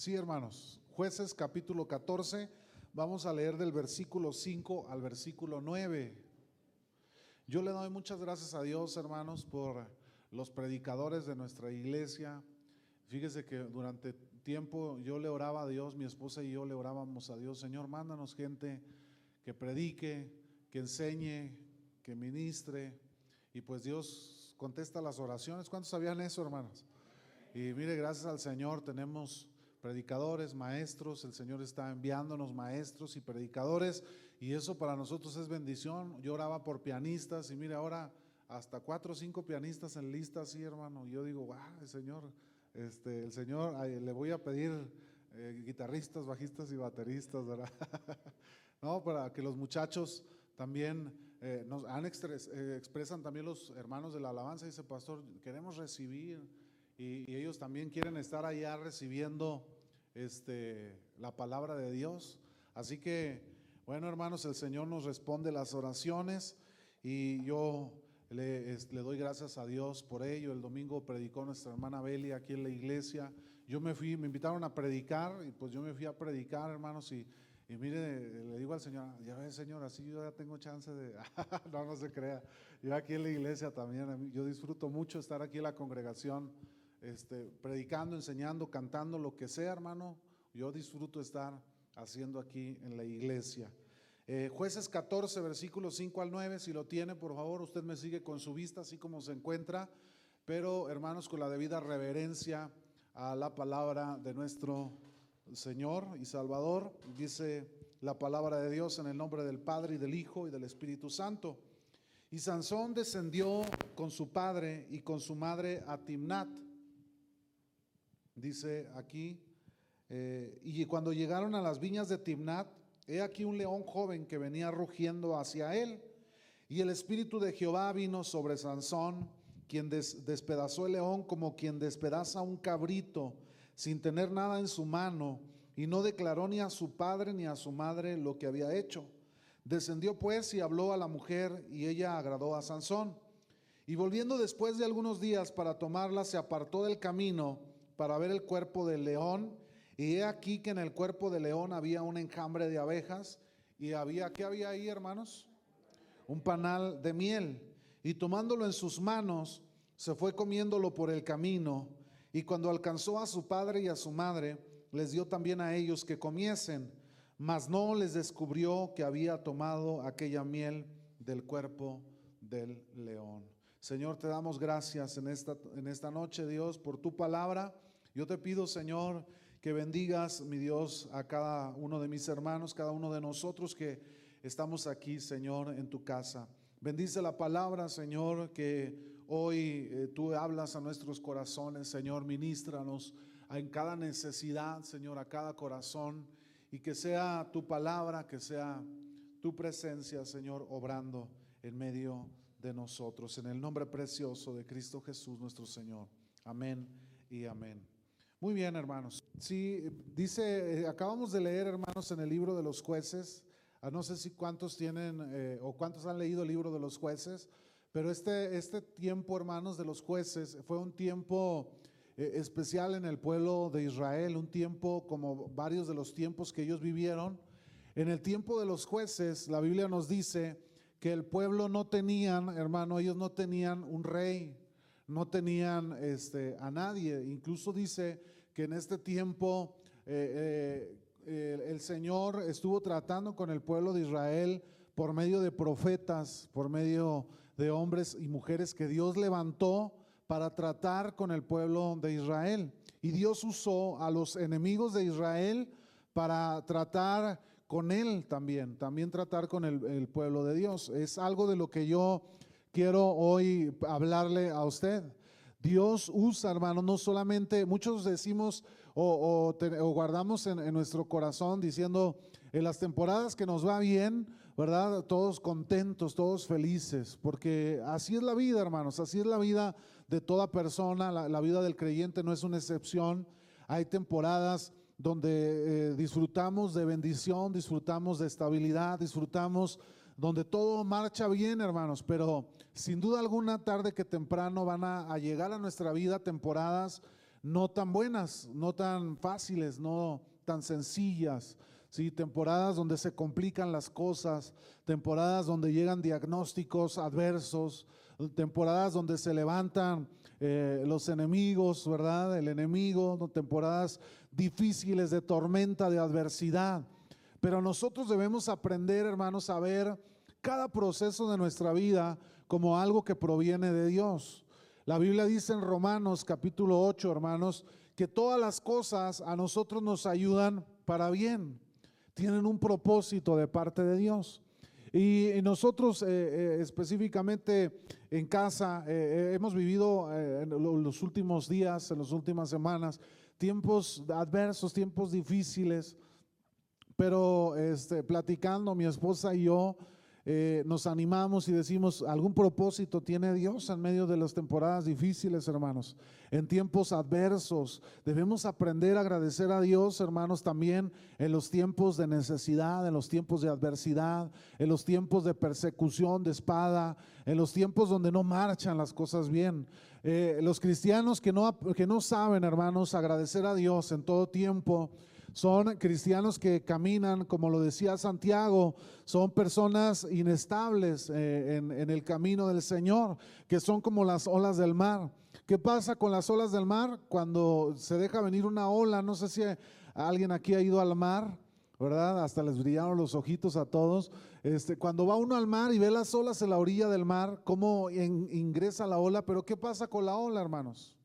Sí, hermanos. Jueces capítulo 14. Vamos a leer del versículo 5 al versículo 9. Yo le doy muchas gracias a Dios, hermanos, por los predicadores de nuestra iglesia. Fíjese que durante tiempo yo le oraba a Dios, mi esposa y yo le orábamos a Dios, Señor, mándanos gente que predique, que enseñe, que ministre. Y pues Dios contesta las oraciones. ¿Cuántos sabían eso, hermanos? Y mire, gracias al Señor tenemos predicadores, maestros, el Señor está enviándonos maestros y predicadores y eso para nosotros es bendición. Yo oraba por pianistas y mire ahora hasta cuatro o cinco pianistas en lista, sí hermano. Yo digo, wow, Señor, este, el Señor, le voy a pedir eh, guitarristas, bajistas y bateristas, ¿verdad? no, para que los muchachos también eh, nos han eh, expresan también los hermanos de la alabanza, dice pastor, queremos recibir y, ellos también quieren estar allá recibiendo este, la palabra de Dios. Así que, bueno, hermanos, el Señor nos responde las oraciones y yo le, le, doy gracias a Dios por ello. El domingo predicó nuestra hermana Belia aquí en la iglesia. Yo me fui, me invitaron a predicar y pues yo me fui a predicar, hermanos, y, y mire, le digo al Señor, ya ves, Señor, así yo ya tengo chance de, no, no se crea. Yo aquí en la iglesia también, yo disfruto mucho estar aquí en la congregación este, predicando, enseñando, cantando, lo que sea, hermano. Yo disfruto estar haciendo aquí en la iglesia. Eh, jueces 14, versículos 5 al 9, si lo tiene, por favor, usted me sigue con su vista, así como se encuentra, pero hermanos, con la debida reverencia a la palabra de nuestro Señor y Salvador, dice la palabra de Dios en el nombre del Padre y del Hijo y del Espíritu Santo. Y Sansón descendió con su padre y con su madre a Timnat dice aquí, eh, y cuando llegaron a las viñas de Timnat, he aquí un león joven que venía rugiendo hacia él, y el espíritu de Jehová vino sobre Sansón, quien despedazó el león como quien despedaza un cabrito, sin tener nada en su mano, y no declaró ni a su padre ni a su madre lo que había hecho. Descendió pues y habló a la mujer, y ella agradó a Sansón. Y volviendo después de algunos días para tomarla, se apartó del camino para ver el cuerpo del león. Y he aquí que en el cuerpo del león había un enjambre de abejas. Y había, ¿qué había ahí, hermanos? Un panal de miel. Y tomándolo en sus manos, se fue comiéndolo por el camino. Y cuando alcanzó a su padre y a su madre, les dio también a ellos que comiesen. Mas no les descubrió que había tomado aquella miel del cuerpo del león. Señor, te damos gracias en esta, en esta noche, Dios, por tu palabra. Yo te pido, Señor, que bendigas, mi Dios, a cada uno de mis hermanos, cada uno de nosotros que estamos aquí, Señor, en tu casa. Bendice la palabra, Señor, que hoy eh, tú hablas a nuestros corazones, Señor, ministranos en cada necesidad, Señor, a cada corazón, y que sea tu palabra, que sea tu presencia, Señor, obrando en medio de nosotros. En el nombre precioso de Cristo Jesús, nuestro Señor. Amén y amén. Muy bien, hermanos. Sí, dice, eh, acabamos de leer, hermanos, en el libro de los jueces. Ah, no sé si cuántos tienen eh, o cuántos han leído el libro de los jueces, pero este, este tiempo, hermanos, de los jueces fue un tiempo eh, especial en el pueblo de Israel, un tiempo como varios de los tiempos que ellos vivieron. En el tiempo de los jueces, la Biblia nos dice que el pueblo no tenían, hermano, ellos no tenían un rey, no tenían este, a nadie. Incluso dice que en este tiempo eh, eh, el Señor estuvo tratando con el pueblo de Israel por medio de profetas, por medio de hombres y mujeres que Dios levantó para tratar con el pueblo de Israel. Y Dios usó a los enemigos de Israel para tratar con él también, también tratar con el, el pueblo de Dios. Es algo de lo que yo quiero hoy hablarle a usted. Dios usa, hermano, no solamente, muchos decimos o, guardamos en, nuestro corazón diciendo, en las temporadas que nos va bien, ¿verdad? Todos contentos, todos felices, porque así es la vida, hermanos, así es la vida de toda persona, la, vida del creyente no es una excepción. Hay temporadas donde eh, disfrutamos de bendición, disfrutamos de estabilidad, disfrutamos donde todo marcha bien, hermanos, pero sin duda alguna, tarde que temprano van a, llegar a nuestra vida temporadas no tan buenas, no tan fáciles, no tan sencillas. Sí, temporadas donde se complican las cosas, temporadas donde llegan diagnósticos adversos, temporadas donde se levantan eh, los enemigos, ¿verdad? El enemigo, temporadas difíciles de tormenta, de adversidad. Pero nosotros debemos aprender, hermanos, a ver cada proceso de nuestra vida como algo que proviene de Dios. La Biblia dice en Romanos capítulo 8, hermanos, que todas las cosas a nosotros nos ayudan para bien. Tienen un propósito de parte de Dios. Y nosotros eh, eh, específicamente en casa eh, hemos vivido en los últimos días, en las últimas semanas, tiempos adversos, tiempos difíciles, pero este, platicando mi esposa y yo, eh, nos animamos y decimos, algún propósito tiene Dios en medio de las temporadas difíciles, hermanos, en tiempos adversos. Debemos aprender a agradecer a Dios, hermanos, también en los tiempos de necesidad, en los tiempos de adversidad, en los tiempos de persecución, de espada, en los tiempos donde no marchan las cosas bien. Eh, los cristianos que no, que no saben, hermanos, agradecer a Dios en todo tiempo, son cristianos que caminan, como lo decía Santiago, son personas inestables eh, en, el camino del Señor, que son como las olas del mar. ¿Qué pasa con las olas del mar? Cuando se deja venir una ola, no sé si alguien aquí ha ido al mar, ¿verdad? Hasta les brillaron los ojitos a todos. Este, cuando va uno al mar y ve las olas en la orilla del mar, cómo ingresa la ola, pero ¿qué pasa con la ola, hermanos?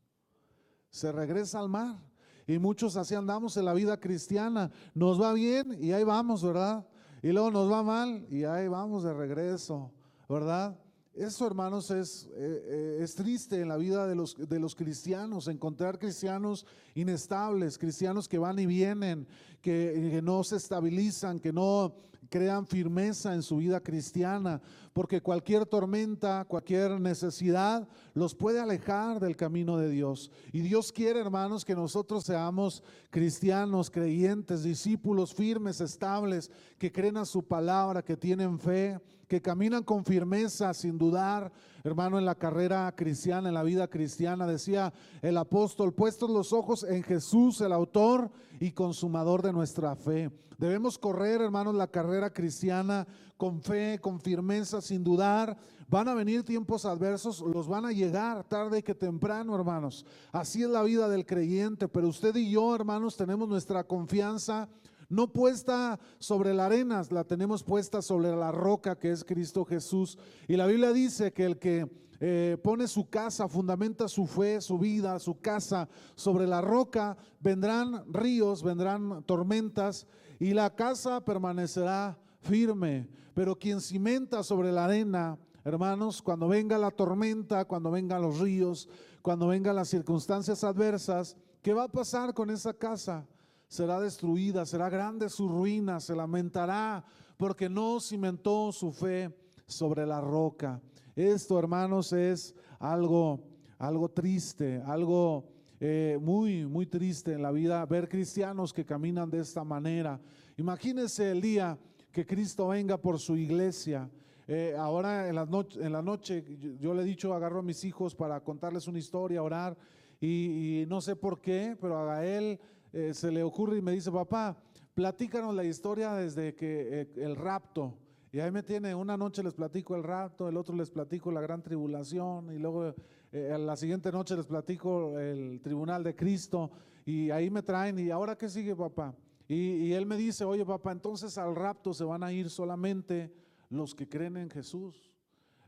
Se regresa al mar. Y muchos así andamos en la vida cristiana. Nos va bien y ahí vamos, ¿verdad? Y luego nos va mal y ahí vamos de regreso, ¿verdad? Eso, hermanos, es, eh, eh, es triste en la vida de los, de los cristianos, encontrar cristianos inestables, cristianos que van y vienen, que, que no se estabilizan, que no crean firmeza en su vida cristiana, porque cualquier tormenta, cualquier necesidad los puede alejar del camino de Dios. Y Dios quiere, hermanos, que nosotros seamos cristianos, creyentes, discípulos firmes, estables, que creen a su palabra, que tienen fe, que caminan con firmeza, sin dudar, hermano, en la carrera cristiana, en la vida cristiana, decía el apóstol, puestos los ojos en Jesús, el autor y consumador de nuestra fe. Debemos correr, hermanos, la carrera cristiana con fe, con firmeza, sin dudar. Van a venir tiempos adversos, los van a llegar tarde que temprano, hermanos. Así es la vida del creyente, pero usted y yo, hermanos, tenemos nuestra confianza no puesta sobre la arena, la tenemos puesta sobre la roca que es Cristo Jesús. Y la Biblia dice que el que eh, pone su casa, fundamenta su fe, su vida, su casa sobre la roca, vendrán ríos, vendrán tormentas y la casa permanecerá firme. Pero quien cimenta sobre la arena, hermanos, cuando venga la tormenta, cuando vengan los ríos, cuando vengan las circunstancias adversas, ¿qué va a pasar con esa casa? Será destruida, será grande su ruina, se lamentará porque no cimentó su fe sobre la roca. Esto, hermanos, es algo, algo triste, algo eh, muy, muy triste en la vida, ver cristianos que caminan de esta manera. Imagínense el día que Cristo venga por su iglesia. Eh, ahora en la, noche, en la noche yo, le he dicho, agarro a mis hijos para contarles una historia, orar, y, no sé por qué, pero a Gael eh, se le ocurre y me dice, papá, platícanos la historia desde que eh, el rapto. Y ahí me tiene, una noche les platico el rapto, el otro les platico la gran tribulación, y luego la siguiente noche les platico el tribunal de Cristo, y ahí me traen, y ahora qué sigue, papá. Y, él me dice, oye papá, entonces al rapto se van a ir solamente los que creen en Jesús.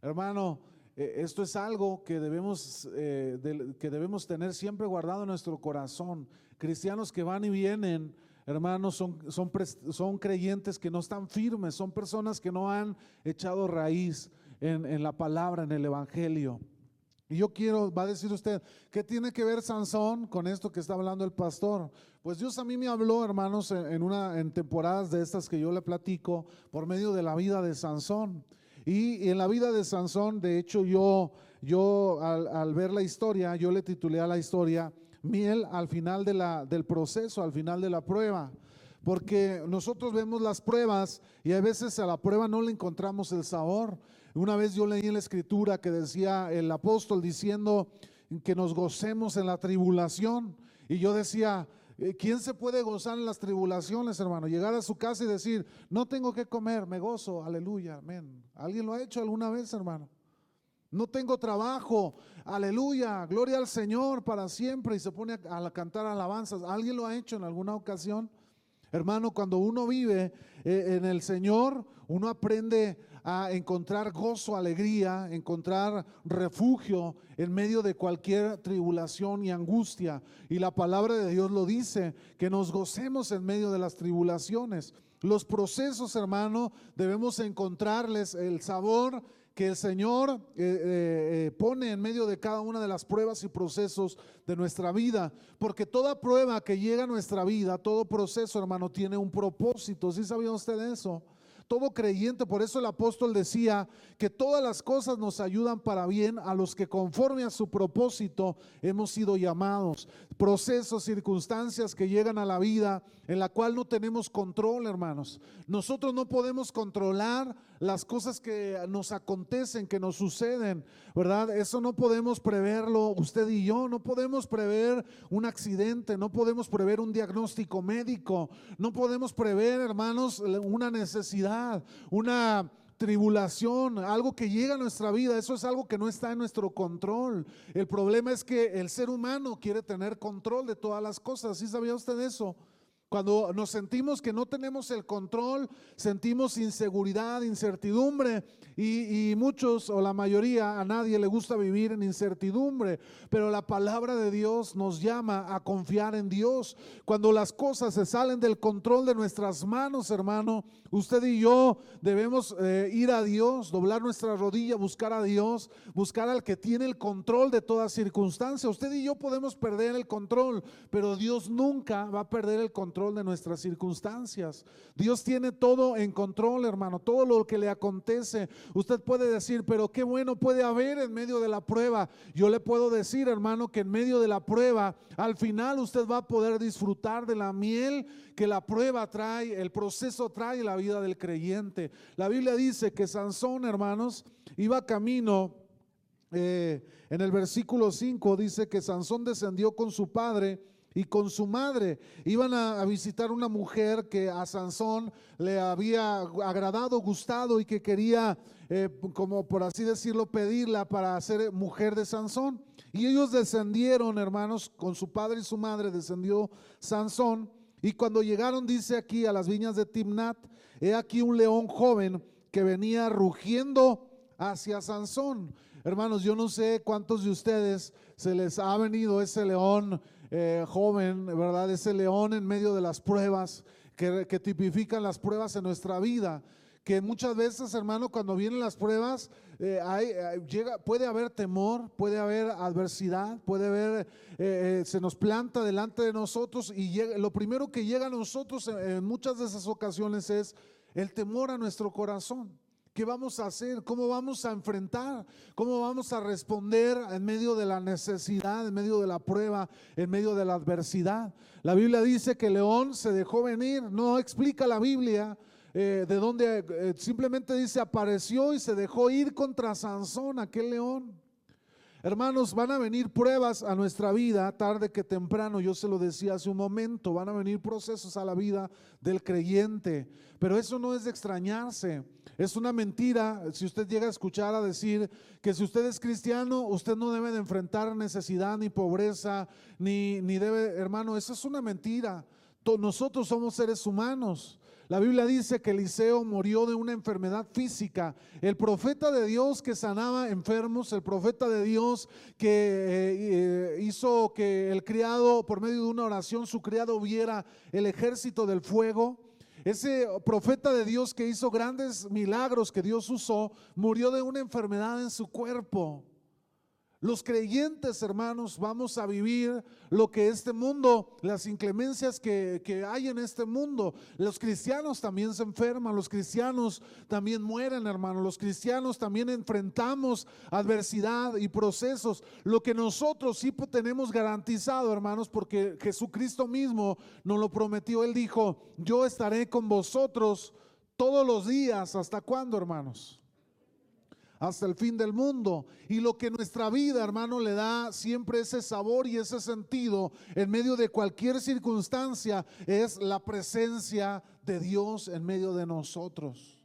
Hermano, eh, esto es algo que debemos, eh, que debemos tener siempre guardado en nuestro corazón. Cristianos que van y vienen, hermanos, son, son, son creyentes que no están firmes, son personas que no han echado raíz en, en la palabra, en el Evangelio. Y yo quiero, va a decir usted, ¿qué tiene que ver Sansón con esto que está hablando el pastor? Pues Dios a mí me habló, hermanos, en, una, en temporadas de estas que yo le platico, por medio de la vida de Sansón. Y, en la vida de Sansón, de hecho, yo, yo al, ver la historia, yo le titulé a la historia miel al final del proceso, al final de la prueba. Porque nosotros vemos las pruebas y a veces a la prueba no le encontramos el sabor. Una vez yo leí en la escritura que decía el apóstol diciendo que nos gocemos en la tribulación. Y yo decía, ¿quién se puede gozar en las tribulaciones, hermano? Llegar a su casa y decir, no tengo que comer, me gozo, aleluya, amén. ¿Alguien lo ha hecho alguna vez, hermano? No tengo trabajo, aleluya, gloria al Señor para siempre y se pone a, cantar alabanzas. ¿Alguien lo ha hecho en alguna ocasión? Hermano, cuando uno vive eh, en el Señor, uno aprende a encontrar gozo, alegría, encontrar refugio en medio de cualquier tribulación y angustia. Y la palabra de Dios lo dice, que nos gocemos en medio de las tribulaciones. Los procesos, hermano, debemos encontrarles el sabor que el Señor eh, eh, eh, pone en medio de cada una de las pruebas y procesos de nuestra vida. Porque toda prueba que llega a nuestra vida, todo proceso, hermano, tiene un propósito. ¿Sí sabía usted eso? Todo creyente. Por eso el apóstol decía que todas las cosas nos ayudan para bien a los que conforme a su propósito hemos sido llamados. Procesos, circunstancias que llegan a la vida en la cual no tenemos control, hermanos. Nosotros no podemos controlar las cosas que nos acontecen, que nos suceden, ¿verdad? Eso no podemos preverlo usted y yo, no podemos prever un accidente, no podemos prever un diagnóstico médico, no podemos prever, hermanos, una necesidad, una tribulación, algo que llega a nuestra vida, eso es algo que no está en nuestro control. El problema es que el ser humano quiere tener control de todas las cosas. ¿Sí sabía usted eso? Cuando nos sentimos que no tenemos el control, sentimos inseguridad, incertidumbre y, muchos o la mayoría, a nadie le gusta vivir en incertidumbre, pero la palabra de Dios nos llama a confiar en Dios. Cuando las cosas se salen del control de nuestras manos, hermano, usted y yo debemos eh, ir a Dios, doblar nuestra rodilla, buscar a Dios, buscar al que tiene el control de toda circunstancia. Usted y yo podemos perder el control, pero Dios nunca va a perder el control de nuestras circunstancias. Dios tiene todo en control, hermano, todo lo que le acontece. Usted puede decir, pero qué bueno puede haber en medio de la prueba. Yo le puedo decir, hermano, que en medio de la prueba, al final usted va a poder disfrutar de la miel que la prueba trae, el proceso trae la vida del creyente. La Biblia dice que Sansón, hermanos, iba camino. Eh, en el versículo 5 dice que Sansón descendió con su padre y con su madre. Iban a, visitar una mujer que a Sansón le había agradado, gustado y que quería, eh, como por así decirlo, pedirla para ser mujer de Sansón. Y ellos descendieron, hermanos, con su padre y su madre descendió Sansón. Y cuando llegaron, dice aquí, a las viñas de Timnat, he aquí un león joven que venía rugiendo hacia Sansón. Hermanos, yo no sé cuántos de ustedes se les ha venido ese león eh, joven, ¿verdad? Ese león en medio de las pruebas que, tipifican las pruebas en nuestra vida. Que muchas veces, hermano, cuando vienen las pruebas, eh, hay, eh, llega, puede haber temor, puede haber adversidad, puede haber, se nos planta delante de nosotros y lo primero que llega a nosotros en muchas de esas ocasiones es el temor a nuestro corazón. ¿Qué vamos a hacer? ¿Cómo vamos a enfrentar? ¿Cómo vamos a responder en medio de la necesidad, en medio de la prueba, en medio de la adversidad? La Biblia dice que León se dejó venir, no explica la Biblia. Eh, de dónde eh, simplemente dice apareció y se dejó ir contra Sansón, aquel león. Hermanos, van a venir pruebas a nuestra vida tarde que temprano, yo se lo decía hace un momento, van a venir procesos a la vida del creyente, pero eso no es de extrañarse. Es una mentira si usted llega a escuchar a decir que si usted es cristiano, usted no debe de enfrentar necesidad ni pobreza, ni, ni debe, hermano, eso es una mentira. Nosotros somos seres humanos. La Biblia dice que Eliseo murió de una enfermedad física. El profeta de Dios que sanaba enfermos, el profeta de Dios que eh, eh, hizo que el criado, por medio de una oración, su criado viera el ejército del fuego. Ese profeta de Dios que hizo grandes milagros que Dios usó, murió de una enfermedad en su cuerpo. Los creyentes, hermanos, vamos a vivir lo que este mundo, las inclemencias que, hay en este mundo. Los cristianos también se enferman, los cristianos también mueren, hermanos. Los cristianos también enfrentamos adversidad y procesos. Lo que nosotros sí tenemos garantizado, hermanos, porque Jesucristo mismo nos lo prometió. Él dijo, yo estaré con vosotros todos los días. ¿Hasta cuándo, hermanos? Hasta el fin del mundo. Y lo que nuestra vida, hermano, le da siempre ese sabor y ese sentido en medio de cualquier circunstancia es la presencia de Dios en medio de nosotros.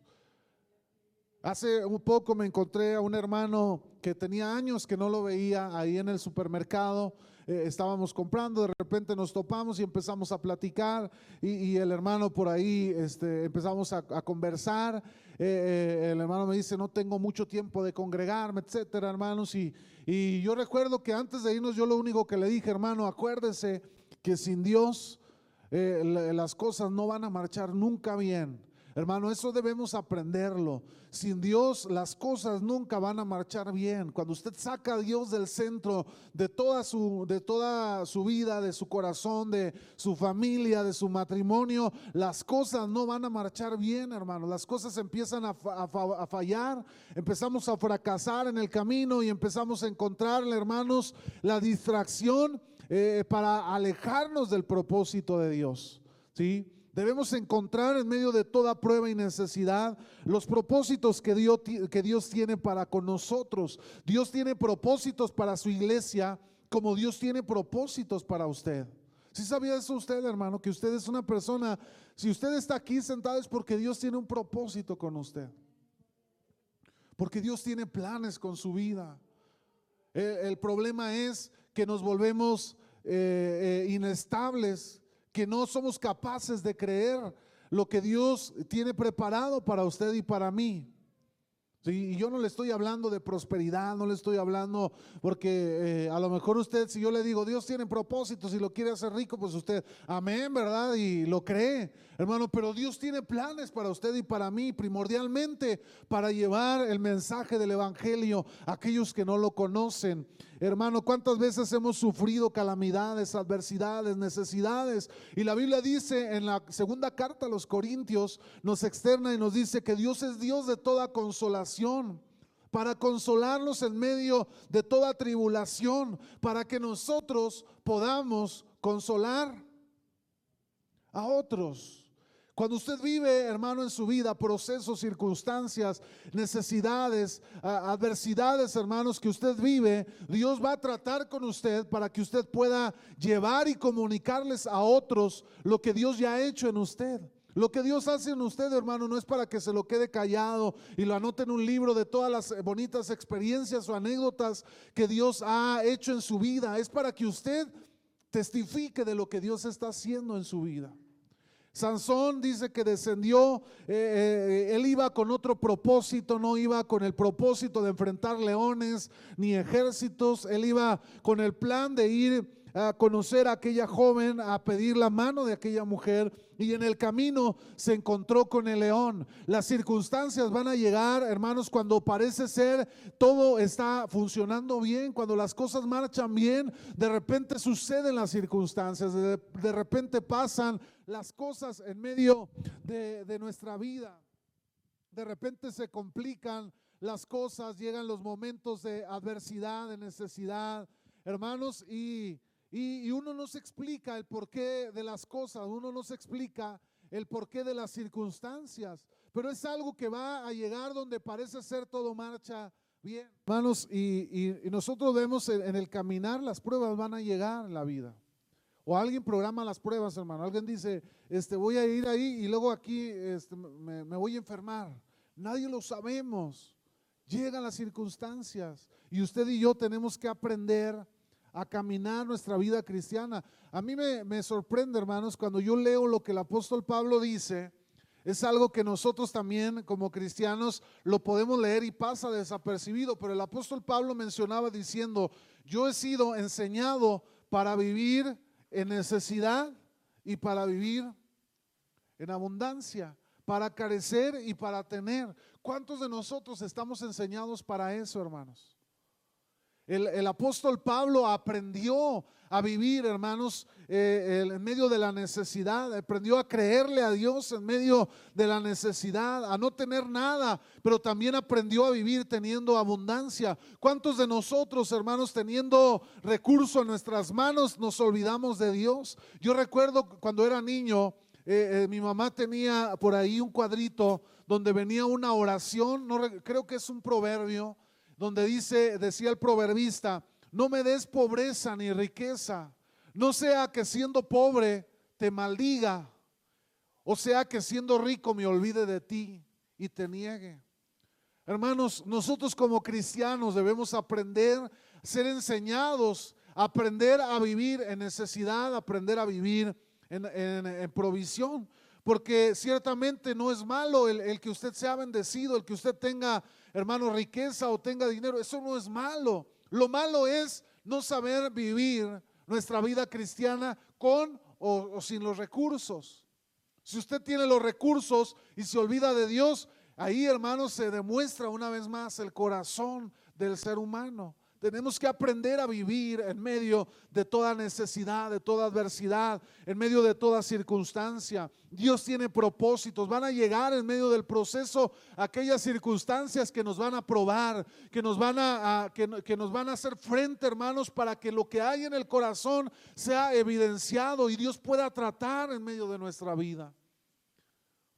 Hace un poco me encontré a un hermano que tenía años que no lo veía ahí en el supermercado eh, estábamos comprando, de repente nos topamos y empezamos a platicar y, el hermano por ahí este, empezamos a, conversar. Eh, eh, el hermano me dice, no tengo mucho tiempo de congregarme, etcétera, hermanos. Y, y yo recuerdo que antes de irnos, yo lo único que le dije, hermano, acuérdese que sin Dios las cosas no van a marchar nunca bien. Hermano, eso debemos aprenderlo. Sin Dios las cosas nunca van a marchar bien. Cuando usted saca a Dios del centro de toda su, de toda su vida, de su corazón, de su familia, de su matrimonio, las cosas no van a marchar bien, hermano. Las cosas empiezan a, fallar, empezamos a fracasar en el camino y empezamos a encontrar, hermanos, la distracción eh, para alejarnos del propósito de Dios. ¿Sí? Debemos encontrar en medio de toda prueba y necesidad los propósitos que Dios, tiene para con nosotros. Dios tiene propósitos para su iglesia como Dios tiene propósitos para usted. Si sabía eso usted, hermano, que usted es una persona, si usted está aquí sentado es porque Dios tiene un propósito con usted. Porque Dios tiene planes con su vida. El, problema es que nos volvemos eh, eh, inestables que no somos capaces de creer lo que Dios tiene preparado para usted y para mí. y yo no le estoy hablando de prosperidad, no le estoy hablando porque eh, a lo mejor usted, si yo le digo, Dios tiene propósitos y lo quiere hacer rico, pues usted, amén, ¿verdad? Y lo cree, hermano, pero Dios tiene planes para usted y para mí, primordialmente para llevar el mensaje del Evangelio a aquellos que no lo conocen. Hermano, ¿cuántas veces hemos sufrido calamidades, adversidades, necesidades? Y la Biblia dice en la segunda carta a los Corintios, nos externa y nos dice que Dios es Dios de toda consolación para consolarnos en medio de toda tribulación, para que nosotros podamos consolar a otros. Cuando usted vive, hermano, en su vida procesos, circunstancias, necesidades, adversidades, hermanos, que usted vive, Dios va a tratar con usted para que usted pueda llevar y comunicarles a otros lo que Dios ya ha hecho en usted. Lo que Dios hace en usted, hermano, no es para que se lo quede callado y lo anote en un libro de todas las bonitas experiencias o anécdotas que Dios ha hecho en su vida. Es para que usted testifique de lo que Dios está haciendo en su vida. Sansón dice que descendió, eh, eh, él iba con otro propósito, no iba con el propósito de enfrentar leones ni ejércitos, él iba con el plan de ir a conocer a aquella joven, a pedir la mano de aquella mujer y en el camino se encontró con el león. Las circunstancias van a llegar, hermanos, cuando parece ser todo está funcionando bien, cuando las cosas marchan bien, de repente suceden las circunstancias, de, repente pasan las cosas en medio de, de nuestra vida. De repente se complican las cosas, llegan los momentos de adversidad, de necesidad, hermanos, y y, uno no se explica el porqué de las cosas, uno no se explica el porqué de las circunstancias, pero es algo que va a llegar donde parece ser todo marcha bien. Hermanos, y, nosotros vemos en, el caminar, las pruebas van a llegar en la vida. O alguien programa las pruebas, hermano. Alguien dice, este, voy a ir ahí y luego aquí este, me, me voy a enfermar. Nadie lo sabemos. Llegan las circunstancias y usted y yo tenemos que aprender a caminar nuestra vida cristiana. A mí me, sorprende, hermanos, cuando yo leo lo que el apóstol Pablo dice, es algo que nosotros también como cristianos lo podemos leer y pasa desapercibido, pero el apóstol Pablo mencionaba diciendo, yo he sido enseñado para vivir en necesidad y para vivir en abundancia, para carecer y para tener. ¿Cuántos de nosotros estamos enseñados para eso, hermanos? El, apóstol Pablo aprendió a vivir, hermanos, eh, en medio de la necesidad, aprendió a creerle a Dios en medio de la necesidad, a no tener nada, pero también aprendió a vivir teniendo abundancia. ¿Cuántos de nosotros, hermanos, teniendo recursos en nuestras manos, nos olvidamos de Dios? Yo recuerdo cuando era niño, eh, eh, mi mamá tenía por ahí un cuadrito donde venía una oración, no, creo que es un proverbio, donde dice, decía el proverbista, no me des pobreza ni riqueza, no sea que siendo pobre te maldiga, o sea que siendo rico me olvide de ti y te niegue. Hermanos, nosotros como cristianos debemos aprender, ser enseñados, aprender a vivir en necesidad, aprender a vivir en, provisión. Porque ciertamente no es malo el, el, que usted sea bendecido, el que usted tenga, hermano, riqueza o tenga dinero. Eso no es malo. Lo malo es no saber vivir nuestra vida cristiana con o, sin los recursos. Si usted tiene los recursos y se olvida de Dios, ahí hermanos se demuestra una vez más el corazón del ser humano. Tenemos que aprender a vivir en medio de toda necesidad, de toda adversidad, en medio de toda circunstancia. Dios tiene propósitos. Van a llegar en medio del proceso aquellas circunstancias que nos van a probar, que nos van a, que, nos van a hacer frente, hermanos, para que lo que hay en el corazón sea evidenciado y Dios pueda tratar en medio de nuestra vida.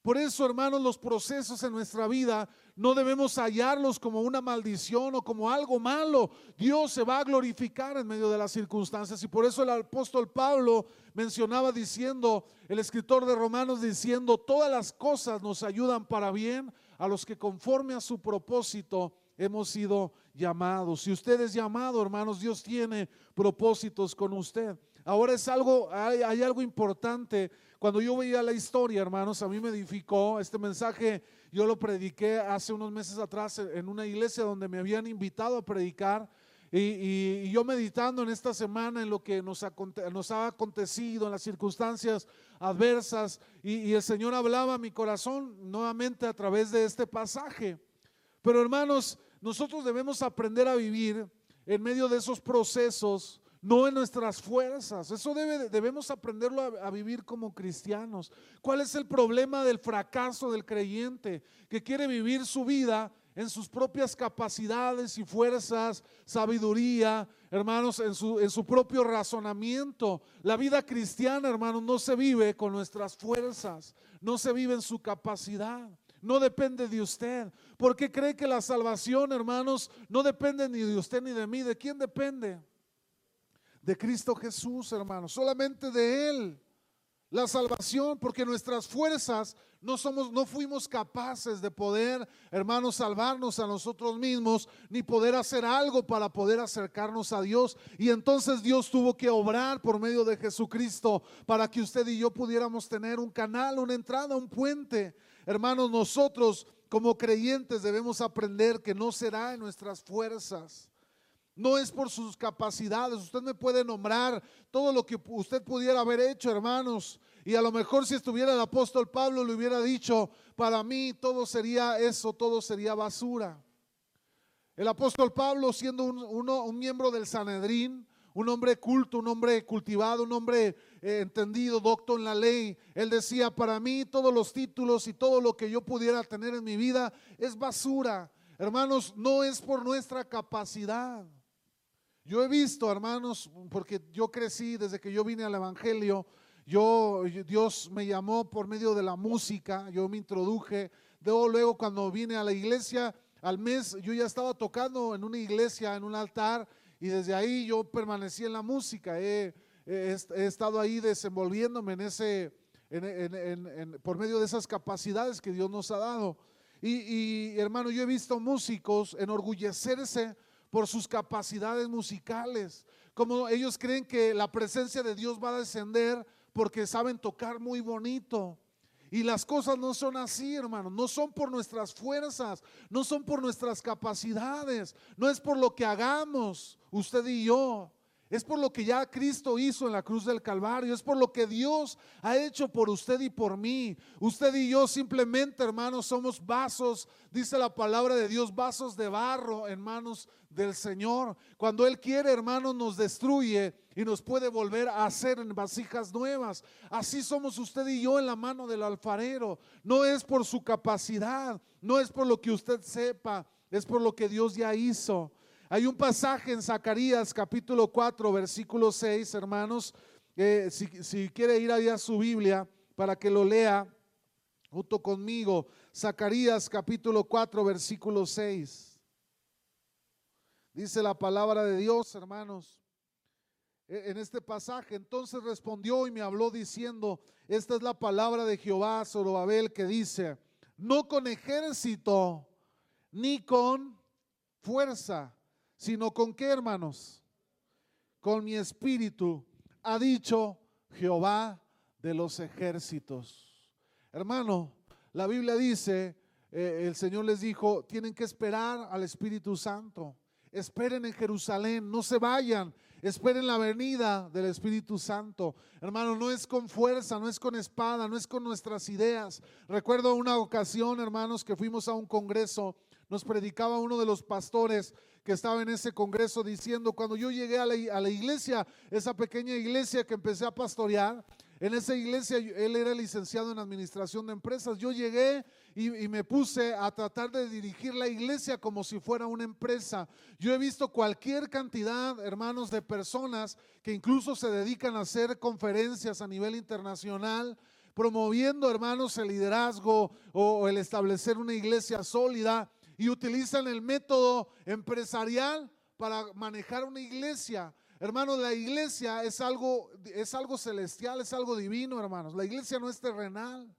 Por eso, hermanos, los procesos en nuestra vida no debemos hallarlos como una maldición o como algo malo. Dios se va a glorificar en medio de las circunstancias. Y por eso el apóstol Pablo mencionaba diciendo, el escritor de Romanos diciendo, todas las cosas nos ayudan para bien a los que conforme a su propósito hemos sido llamados. Si usted es llamado, hermanos, Dios tiene propósitos con usted. Ahora es algo, hay, algo importante cuando yo veía la historia, hermanos, a mí me edificó este mensaje. Yo lo prediqué hace unos meses atrás en una iglesia donde me habían invitado a predicar. Y, yo meditando en esta semana en lo que nos, ha acontecido, en las circunstancias adversas, y, el Señor hablaba a mi corazón nuevamente a través de este pasaje. Pero hermanos, nosotros debemos aprender a vivir en medio de esos procesos no en nuestras fuerzas. Eso debe, debemos aprenderlo a, a, vivir como cristianos. ¿Cuál es el problema del fracaso del creyente que quiere vivir su vida en sus propias capacidades y fuerzas, sabiduría, hermanos, en su, en su propio razonamiento? La vida cristiana, hermanos, no se vive con nuestras fuerzas, no se vive en su capacidad no depende de usted. Porque cree que la salvación, hermanos, no depende ni de usted ni de mí. ¿De quién depende? De Cristo Jesús, hermanos, solamente de Él. La salvación, porque nuestras fuerzas no somos, no fuimos capaces de poder, hermanos, salvarnos a nosotros mismos, ni poder hacer algo para poder acercarnos a Dios. Y entonces Dios tuvo que obrar por medio de Jesucristo para que usted y yo pudiéramos tener un canal, una entrada, un puente. Hermanos, nosotros como creyentes debemos aprender que no será en nuestras fuerzas no es por sus capacidades. Usted me puede nombrar todo lo que usted pudiera haber hecho, hermanos. Y a lo mejor si estuviera el apóstol Pablo le hubiera dicho, para mí todo sería eso, todo sería basura. El apóstol Pablo siendo un, miembro del Sanedrín, un hombre culto, un hombre cultivado, un hombre eh, entendido, docto en la ley, él decía, para mí todos los títulos y todo lo que yo pudiera tener en mi vida es basura. Hermanos, no es por nuestra capacidad. Yo he visto, hermanos, porque yo crecí desde que yo vine al Evangelio, yo, Dios me llamó por medio de la música, yo me introduje, luego, luego cuando vine a la iglesia, al mes yo ya estaba tocando en una iglesia, en un altar, y desde ahí yo permanecí en la música, he, estado ahí desenvolviéndome en ese, por medio de esas capacidades que Dios nos ha dado. Y, y hermano, yo he visto músicos enorgullecerse por sus capacidades musicales, como ellos creen que la presencia de Dios va a descender porque saben tocar muy bonito. Y las cosas no son así, hermanos. No son por nuestras fuerzas, no son por nuestras capacidades, no es por lo que hagamos usted y yo. Es por lo que ya Cristo hizo en la cruz del Calvario. Es por lo que Dios ha hecho por usted y por mí. Usted y yo simplemente, hermanos, somos vasos, dice la palabra de Dios, vasos de barro en manos del Señor. Cuando Él quiere, hermanos, nos destruye y nos puede volver a hacer en vasijas nuevas. Así somos usted y yo en la mano del alfarero. No es por su capacidad, no es por lo que usted sepa, es por lo que Dios ya hizo. Hay un pasaje en Zacarías capítulo 4, versículo 6, hermanos. si, quiere ir allá a su Biblia para que lo lea, junto conmigo, Zacarías capítulo 4, versículo 6. Dice la palabra de Dios, hermanos, e, en este pasaje. Entonces respondió y me habló diciendo, esta es la palabra de Jehová Zorobabel que dice, no con ejército ni con fuerza, sino con qué, hermanos? Con mi espíritu, ha dicho Jehová de los ejércitos. Hermano, la Biblia dice, eh, el Señor les dijo, tienen que esperar al Espíritu Santo. Esperen en Jerusalén, no se vayan, esperen la venida del Espíritu Santo. Hermano, no es con fuerza, no es con espada, no es con nuestras ideas. Recuerdo una ocasión, hermanos, que fuimos a un congreso, nos predicaba uno de los pastores que estaba en ese congreso diciendo, cuando yo llegué a la, a la iglesia, esa pequeña iglesia que empecé a pastorear, en esa iglesia él era licenciado en administración de empresas. Yo llegué y, me puse a tratar de dirigir la iglesia como si fuera una empresa. Yo he visto cualquier cantidad, hermanos, de personas que incluso se dedican a hacer conferencias a nivel internacional promoviendo, hermanos, el liderazgo o el establecer una iglesia sólida y utilizan el método empresarial para manejar una iglesia. Hermanos, la iglesia es algo, es algo celestial, es algo divino, hermanos. La iglesia no es terrenal.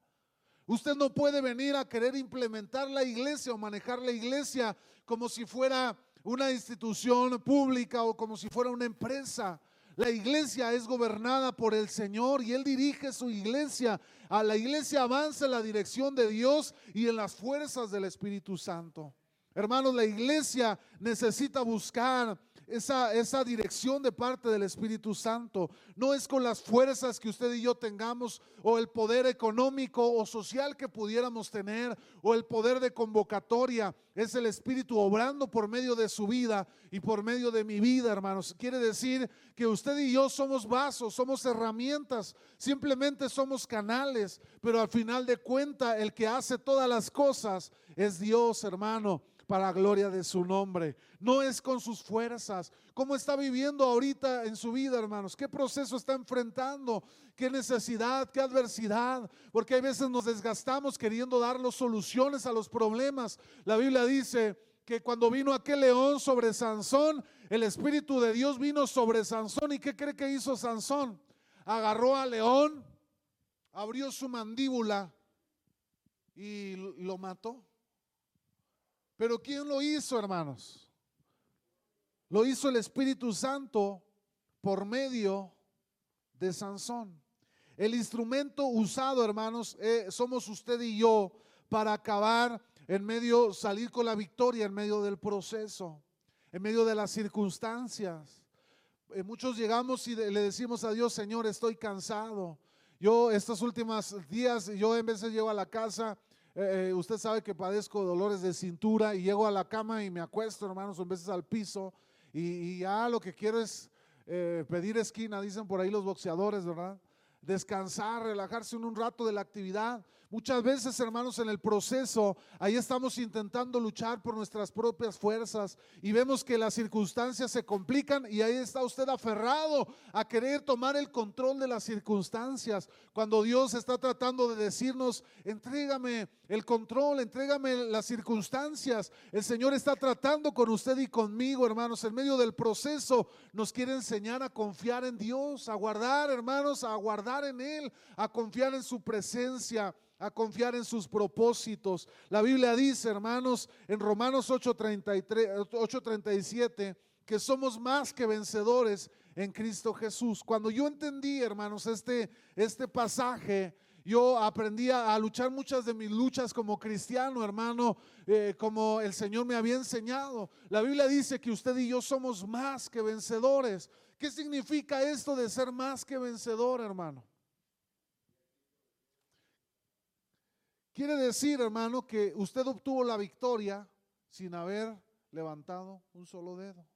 Usted no puede venir a querer implementar la iglesia o manejar la iglesia como si fuera una institución pública o como si fuera una empresa. La iglesia es gobernada por el Señor y Él dirige su iglesia. A la iglesia avanza en la dirección de Dios y en las fuerzas del Espíritu Santo. Hermanos, la iglesia necesita buscar esa, esa dirección de parte del Espíritu Santo. No es con las fuerzas que usted y yo tengamos o el poder económico o social que pudiéramos tener o el poder de convocatoria. Es el Espíritu obrando por medio de su vida y por medio de mi vida, hermanos. Quiere decir que usted y yo somos vasos, somos herramientas, simplemente somos canales, pero al final de cuenta el que hace todas las cosas es Dios, hermano para gloria de su nombre. No es con sus fuerzas. ¿Cómo está viviendo ahorita en su vida, hermanos? ¿Qué proceso está enfrentando? ¿Qué necesidad? ¿Qué adversidad? Porque hay veces nos desgastamos queriendo dar soluciones a los problemas. La Biblia dice que cuando vino aquel león sobre Sansón, el Espíritu de Dios vino sobre Sansón. ¿Y qué cree que hizo Sansón? Agarró al león, abrió su mandíbula y lo mató. Pero ¿quién lo hizo, hermanos? Lo hizo el Espíritu Santo por medio de Sansón. El instrumento usado, hermanos, eh, somos usted y yo para acabar en medio, salir con la victoria en medio del proceso, en medio de las circunstancias. Eh, muchos llegamos y le decimos a Dios, Señor, estoy cansado. Yo estos últimos días, yo en de llego a la casa eh, eh, usted sabe que padezco dolores de cintura y llego a la cama y me acuesto, hermanos, en veces al piso y, ya lo que quiero es eh, pedir esquina, dicen por ahí los boxeadores, ¿verdad? Descansar, relajarse en un rato de la actividad. Muchas veces, hermanos, en el proceso, ahí estamos intentando luchar por nuestras propias fuerzas y vemos que las circunstancias se complican y ahí está usted aferrado a querer tomar el control de las circunstancias. Cuando Dios está tratando de decirnos, entrégame el control, entrégame las circunstancias. El Señor está tratando con usted y conmigo, hermanos, en medio del proceso. Nos quiere enseñar a confiar en Dios, a guardar, hermanos, a guardar en Él, a confiar en su presencia a confiar en sus propósitos. La Biblia dice, hermanos, en Romanos 8:37, que somos más que vencedores en Cristo Jesús. Cuando yo entendí, hermanos, este, este pasaje, yo aprendí a, luchar muchas de mis luchas como cristiano, hermano, eh, como el Señor me había enseñado. La Biblia dice que usted y yo somos más que vencedores. ¿Qué significa esto de ser más que vencedor, hermano? Quiere decir, hermano, que usted obtuvo la victoria sin haber levantado un solo dedo.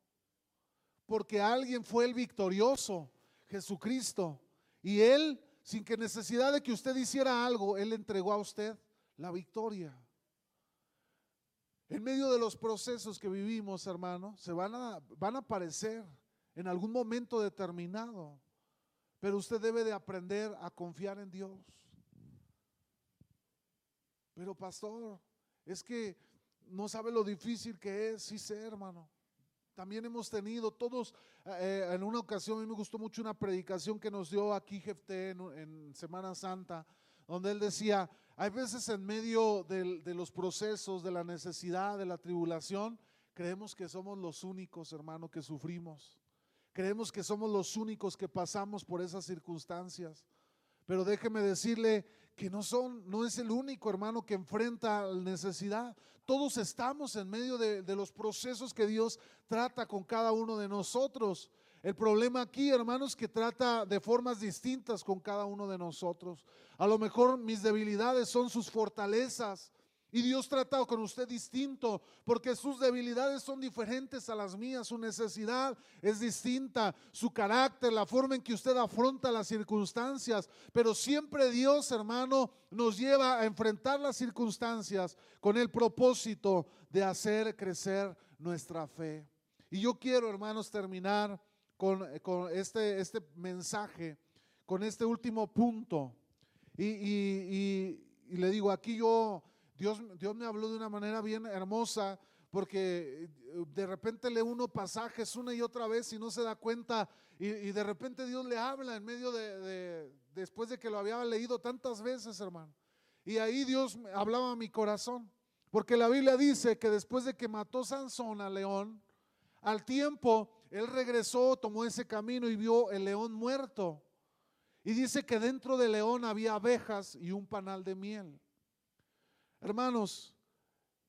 Porque alguien fue el victorioso, Jesucristo. Y Él, sin que necesidad de que usted hiciera algo, Él entregó a usted la victoria. En medio de los procesos que vivimos, hermano, se van a, van a aparecer en algún momento determinado. Pero usted debe de aprender a confiar en Dios. Pero pastor, es que no sabe lo difícil que es, sí sé, hermano. También hemos tenido todos, eh, en una ocasión, a mí me gustó mucho una predicación que nos dio aquí Jefté en, Semana Santa, donde él decía, hay veces en medio de los procesos, de la necesidad, de la tribulación, creemos que somos los únicos, hermano, que sufrimos. Creemos que somos los únicos que pasamos por esas circunstancias. Pero déjeme decirle que no son, no es el único hermano que enfrenta la necesidad. Todos estamos en medio de, de los procesos que Dios trata con cada uno de nosotros. El problema aquí, hermanos, que trata de formas distintas con cada uno de nosotros. A lo mejor mis debilidades son sus fortalezas. Y Dios trata con usted distinto, porque sus debilidades son diferentes a las mías, su necesidad es distinta, su carácter, la forma en que usted afronta las circunstancias. Pero siempre Dios, hermano, nos lleva a enfrentar las circunstancias con el propósito de hacer crecer nuestra fe. Y yo quiero, hermanos, terminar con, este, este mensaje, con este último punto. y le digo, aquí yo Dios, Dios me habló de una manera bien hermosa porque eh, de repente lee uno pasajes una y otra vez y no se da cuenta y, de repente Dios le habla en medio de, después de que lo había leído tantas veces, hermano. Y ahí Dios hablaba a mi corazón, porque la Biblia dice que después de que mató Sansón al león, al tiempo él regresó, tomó ese camino y vio el león muerto. Y dice que dentro del león había abejas y un panal de miel. Hermanos,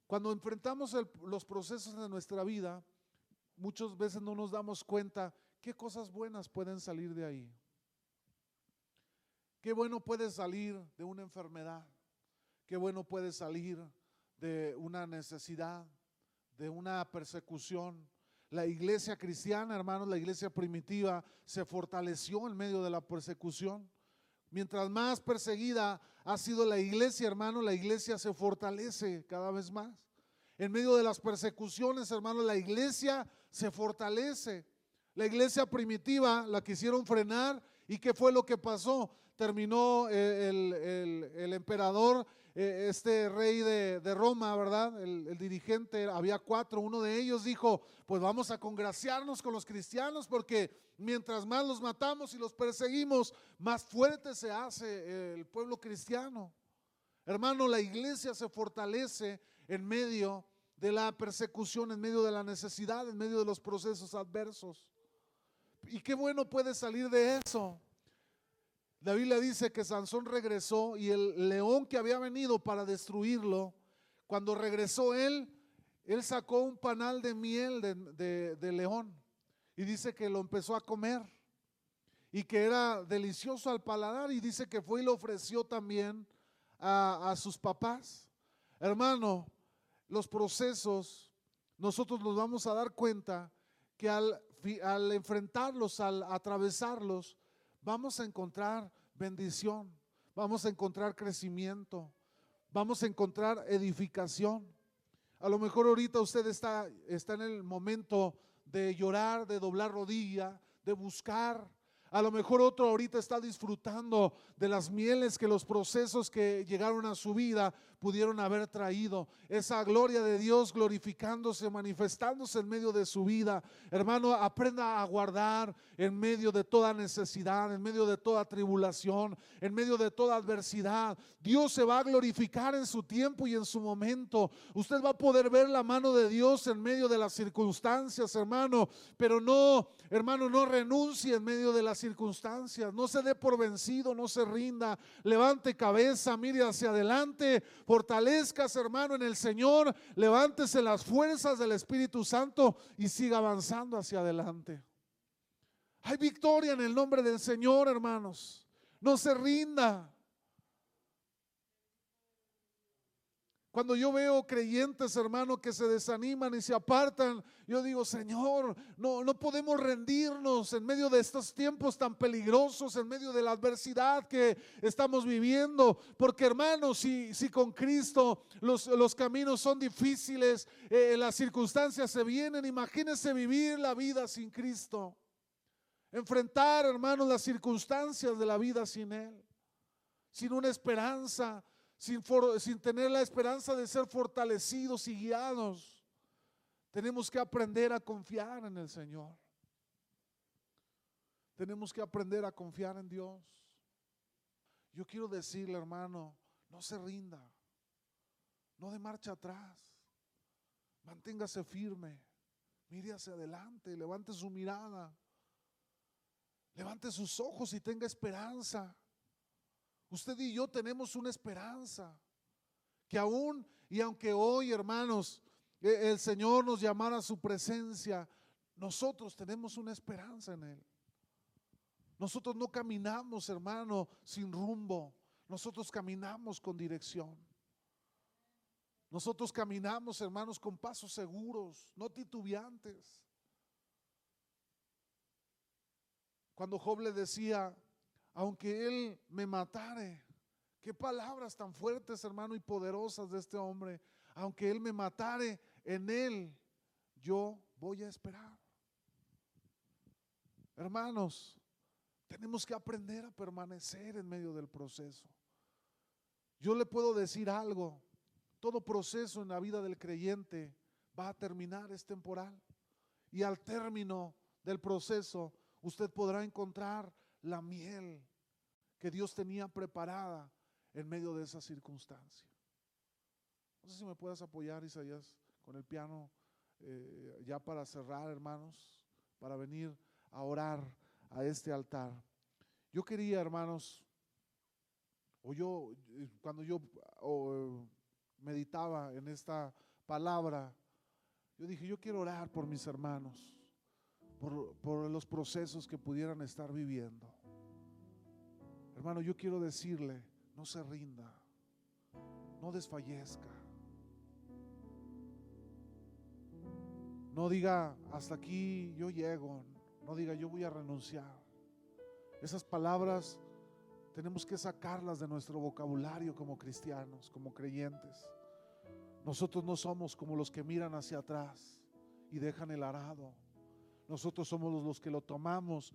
cuando enfrentamos los procesos de nuestra vida, muchas veces no nos damos cuenta qué cosas buenas pueden salir de ahí. Qué bueno puede salir de una enfermedad. Qué bueno puede salir de una necesidad, de una persecución. La iglesia cristiana, hermanos, la iglesia primitiva se fortaleció en medio de la persecución. Mientras más perseguida ha sido la iglesia, hermano, la iglesia se fortalece cada vez más. En medio de las persecuciones, hermano, la iglesia se fortalece. La iglesia primitiva la quisieron frenar y ¿qué fue lo que pasó? Terminó eh, el, el emperador eh, este rey de, Roma, ¿verdad? El, dirigente, había cuatro, uno de ellos dijo, pues vamos a congraciarnos con los cristianos porque mientras más los matamos y los perseguimos, más fuerte se hace el pueblo cristiano. Hermano, la iglesia se fortalece en medio de la persecución, en medio de la necesidad, en medio de los procesos adversos. Y qué bueno puede salir de eso. La Biblia dice que Sansón regresó y el león que había venido para destruirlo, cuando regresó él, él sacó un panal de miel de, león y dice que lo empezó a comer y que era delicioso al paladar y dice que fue y lo ofreció también a, sus papás. Hermano, los procesos, nosotros nos vamos a dar cuenta que al, al enfrentarlos, al atravesarlos, vamos a encontrar bendición, vamos a encontrar crecimiento, vamos a encontrar edificación. A lo mejor ahorita usted está, está en el momento de llorar, de doblar rodilla, de buscar a lo mejor otro ahorita está disfrutando de las mieles que los procesos que llegaron a su vida pudieron haber traído. Esa gloria de Dios glorificándose, manifestándose en medio de su vida. Hermano, aprenda a guardar en medio de toda necesidad, en medio de toda tribulación, en medio de toda adversidad. Dios se va a glorificar en su tiempo y en su momento. Usted va a poder ver la mano de Dios en medio de las circunstancias, hermano. Pero no, hermano, no renuncie en medio de las circunstancias. No se dé por vencido, no se rinda. Levante cabeza, mire hacia adelante. Fortalezcas, hermano, en el Señor. Levántese las fuerzas del Espíritu Santo y siga avanzando hacia adelante. Hay victoria en el nombre del Señor, hermanos. No se rinda. Cuando yo veo creyentes, hermanos, que se desaniman y se apartan, yo digo, Señor, no, no podemos rendirnos en medio de estos tiempos tan peligrosos, en medio de la adversidad que estamos viviendo. Porque, hermanos, si, si con Cristo los, los caminos son difíciles, eh, las circunstancias se vienen, imagínense vivir la vida sin Cristo. Enfrentar, hermanos, las circunstancias de la vida sin Él, sin una esperanza sin, sin tener la esperanza de ser fortalecidos y guiados. Tenemos que aprender a confiar en el Señor. Tenemos que aprender a confiar en Dios. Yo quiero decirle, hermano, no se rinda. No de marcha atrás. Manténgase firme. Mire hacia adelante. Levante su mirada. Levante sus ojos y tenga esperanza. Usted y yo tenemos una esperanza. Que aún y aunque hoy, hermanos, e, el Señor nos llamara a su presencia, nosotros tenemos una esperanza en Él. Nosotros no caminamos, hermano, sin rumbo. Nosotros caminamos con dirección. Nosotros caminamos, hermanos, con pasos seguros, no titubeantes. Cuando Job le decía, aunque él me matare, qué palabras tan fuertes, hermano, y poderosas de este hombre, aunque él me matare, en él yo voy a esperar. Hermanos, tenemos que aprender a permanecer en medio del proceso. Yo le puedo decir algo, todo proceso en la vida del creyente va a terminar, es temporal. Y al término del proceso, usted podrá encontrar la miel que Dios tenía preparada en medio de esa circunstancia. No sé si me puedes apoyar, Isaías, con el piano, eh, ya para cerrar, hermanos, para venir a orar a este altar. Yo quería, hermanos, o yo, cuando yo meditaba en esta palabra, yo dije, yo quiero orar por mis hermanos, por, los procesos que pudieran estar viviendo. Hermano, yo quiero decirle, no se rinda, no desfallezca. No diga, hasta aquí yo llego, no diga, yo voy a renunciar. Esas palabras tenemos que sacarlas de nuestro vocabulario como cristianos, como creyentes. Nosotros no somos como los que miran hacia atrás y dejan el arado. Nosotros somos los que lo tomamos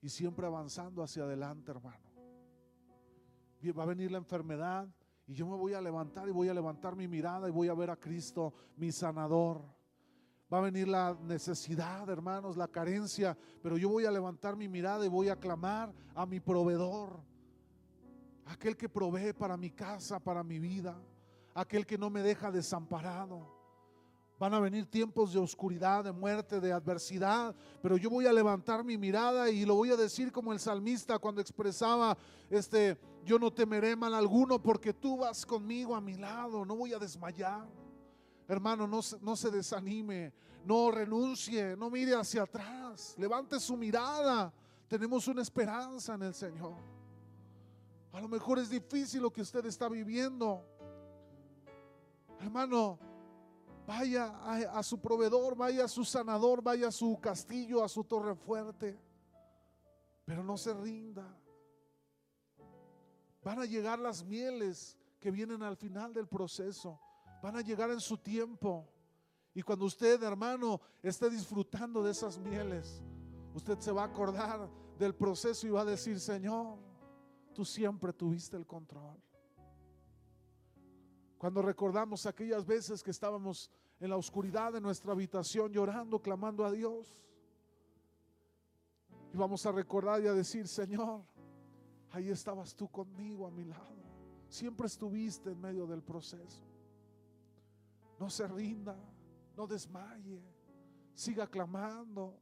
y siempre avanzando hacia adelante, hermano. Va a venir la enfermedad y yo me voy a levantar y voy a levantar mi mirada y voy a ver a Cristo, mi sanador. Va a venir la necesidad, hermanos, la carencia, pero yo voy a levantar mi mirada y voy a clamar a mi proveedor, aquel que provee para mi casa, para mi vida, aquel que no me deja desamparado. Van a venir tiempos de oscuridad, de muerte, de adversidad, pero yo voy a levantar mi mirada y lo voy a decir como el salmista cuando expresaba este yo no temeré mal alguno porque tú vas conmigo a mi lado, no voy a desmayar. Hermano, no, no se desanime, no renuncie, no mire hacia atrás, levante su mirada. Tenemos una esperanza en el Señor. A lo mejor es difícil lo que usted está viviendo. Hermano, vaya a, su proveedor, vaya a su sanador, vaya a su castillo, a su torre fuerte. Pero no se rinda. Van a llegar las mieles que vienen al final del proceso. Van a llegar en su tiempo. Y cuando usted, hermano, esté disfrutando de esas mieles, usted se va a acordar del proceso y va a decir, Señor, tú siempre tuviste el control. Cuando recordamos aquellas veces que estábamos en la oscuridad de nuestra habitación llorando, clamando a Dios, y vamos a recordar y a decir, Señor, ahí estabas tú conmigo a mi lado. Siempre estuviste en medio del proceso. No se rinda, no desmaye, siga clamando.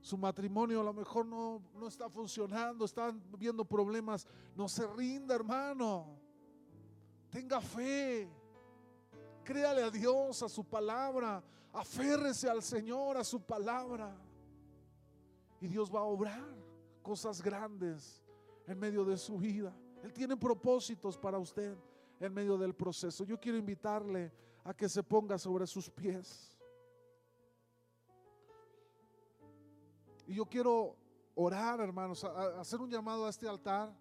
Su matrimonio a lo mejor no, no está funcionando, están viendo problemas. No se rinda, hermano. Tenga fe. Créale a Dios, a su palabra. Aférrese al Señor, a su palabra. Y Dios va a obrar cosas grandes en medio de su vida. Él tiene propósitos para usted en medio del proceso. Yo quiero invitarle a que se ponga sobre sus pies. Y yo quiero orar, hermanos, hacer un llamado a este altar,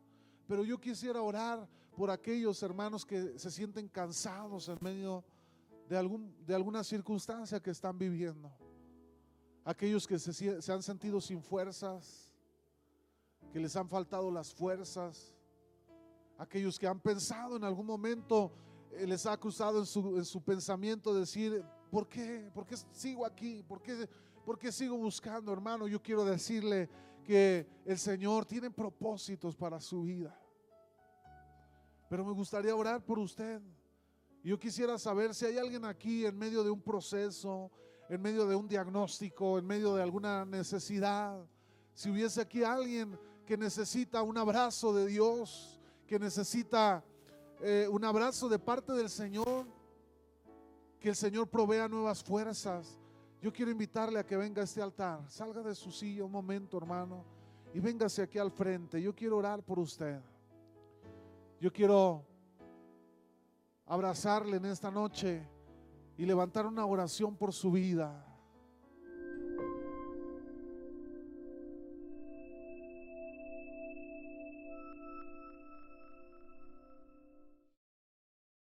pero yo quisiera orar por aquellos hermanos que se sienten cansados en medio de, algún, de alguna circunstancia que están viviendo. Aquellos que se, se han sentido sin fuerzas, que les han faltado las fuerzas. Aquellos que han pensado en algún momento, eh, les ha cruzado en su, en su pensamiento decir, ¿por qué? ¿Por qué sigo aquí? ¿Por qué, ¿Por qué sigo buscando, hermano? Yo quiero decirle que el Señor tiene propósitos para su vida. Pero me gustaría orar por usted. Yo quisiera saber si hay alguien aquí en medio de un proceso, en medio de un diagnóstico, en medio de alguna necesidad. Si hubiese aquí alguien que necesita un abrazo de Dios, que necesita eh, un abrazo de parte del Señor, que el Señor provea nuevas fuerzas. Yo quiero invitarle a que venga a este altar, salga de su silla un momento, hermano, y véngase aquí al frente. Yo quiero orar por usted. Yo quiero abrazarle en esta noche y levantar una oración por su vida.